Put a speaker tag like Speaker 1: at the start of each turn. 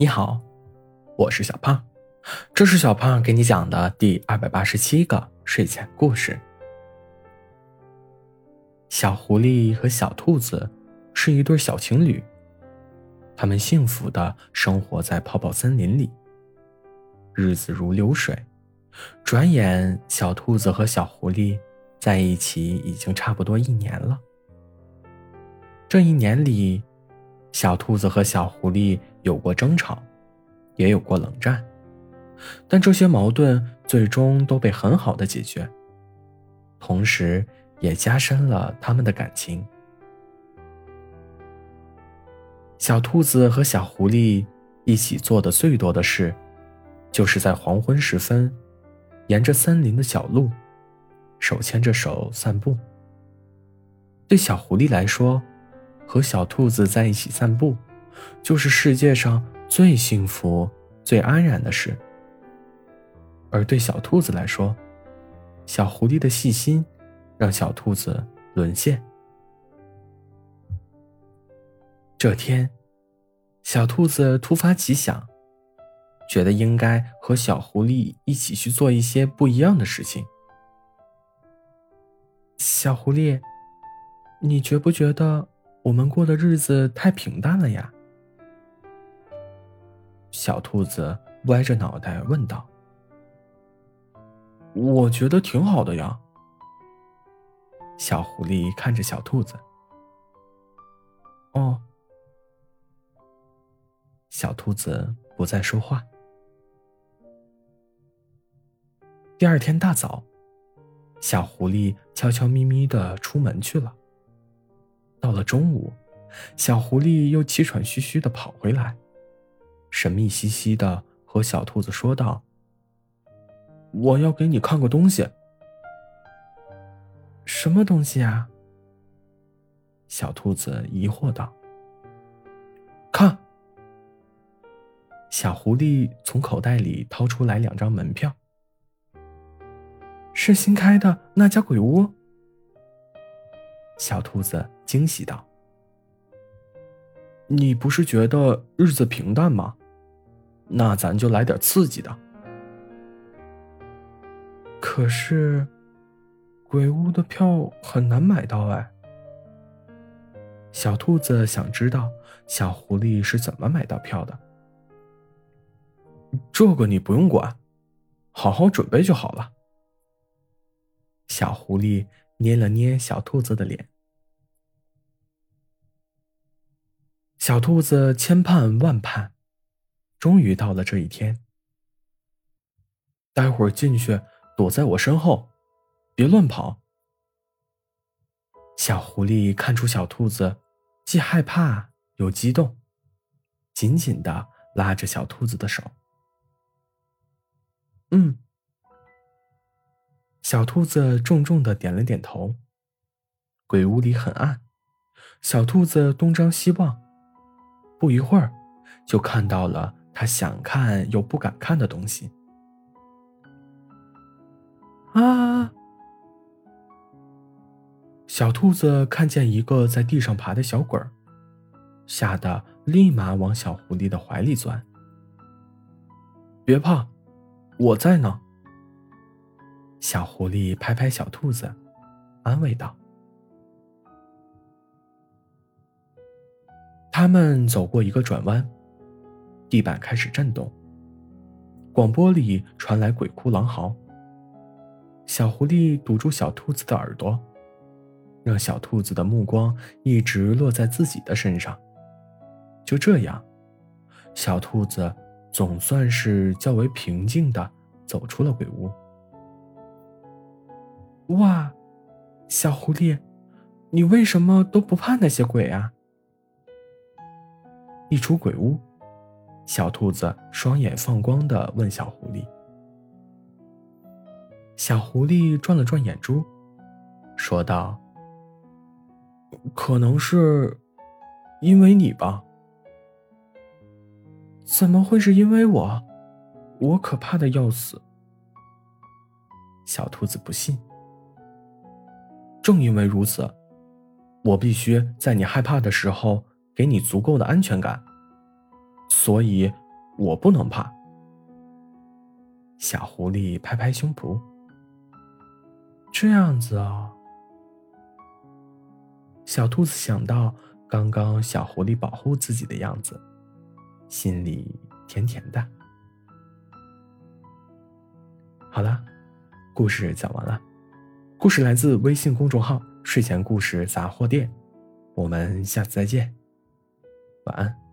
Speaker 1: 你好，我是小胖，这是小胖给你讲的第二百八十七个睡前故事。小狐狸和小兔子是一对小情侣，他们幸福的生活在泡泡森林里。日子如流水，转眼小兔子和小狐狸在一起已经差不多一年了。这一年里，小兔子和小狐狸。有过争吵，也有过冷战，但这些矛盾最终都被很好的解决，同时也加深了他们的感情。小兔子和小狐狸一起做的最多的事，就是在黄昏时分，沿着森林的小路，手牵着手散步。对小狐狸来说，和小兔子在一起散步。就是世界上最幸福、最安然的事。而对小兔子来说，小狐狸的细心让小兔子沦陷。这天，小兔子突发奇想，觉得应该和小狐狸一起去做一些不一样的事情。小狐狸，你觉不觉得我们过的日子太平淡了呀？小兔子歪着脑袋问道：“我觉得挺好的呀。”小狐狸看着小兔子。“哦。”小兔子不再说话。第二天大早，小狐狸悄悄咪咪的出门去了。到了中午，小狐狸又气喘吁吁的跑回来。神秘兮兮的和小兔子说道：“我要给你看个东西。”“什么东西啊？”小兔子疑惑道。“看。”小狐狸从口袋里掏出来两张门票。“是新开的那家鬼屋。”小兔子惊喜道。“你不是觉得日子平淡吗？”那咱就来点刺激的。可是，鬼屋的票很难买到哎。小兔子想知道小狐狸是怎么买到票的。这个你不用管，好好准备就好了。小狐狸捏了捏小兔子的脸。小兔子千盼万盼。终于到了这一天。待会儿进去，躲在我身后，别乱跑。小狐狸看出小兔子既害怕又激动，紧紧的拉着小兔子的手。嗯。小兔子重重的点了点头。鬼屋里很暗，小兔子东张西望，不一会儿，就看到了。他想看又不敢看的东西。啊！小兔子看见一个在地上爬的小鬼儿，吓得立马往小狐狸的怀里钻。别怕，我在呢。小狐狸拍拍小兔子，安慰道。他们走过一个转弯。地板开始震动，广播里传来鬼哭狼嚎。小狐狸堵住小兔子的耳朵，让小兔子的目光一直落在自己的身上。就这样，小兔子总算是较为平静的走出了鬼屋。哇，小狐狸，你为什么都不怕那些鬼啊？一出鬼屋。小兔子双眼放光的问小狐狸：“小狐狸转了转眼珠，说道：‘可能是因为你吧？’怎么会是因为我？我可怕的要死。”小兔子不信。正因为如此，我必须在你害怕的时候给你足够的安全感。所以，我不能怕。小狐狸拍拍胸脯，这样子啊。小兔子想到刚刚小狐狸保护自己的样子，心里甜甜的。好了，故事讲完了。故事来自微信公众号“睡前故事杂货店”，我们下次再见，晚安。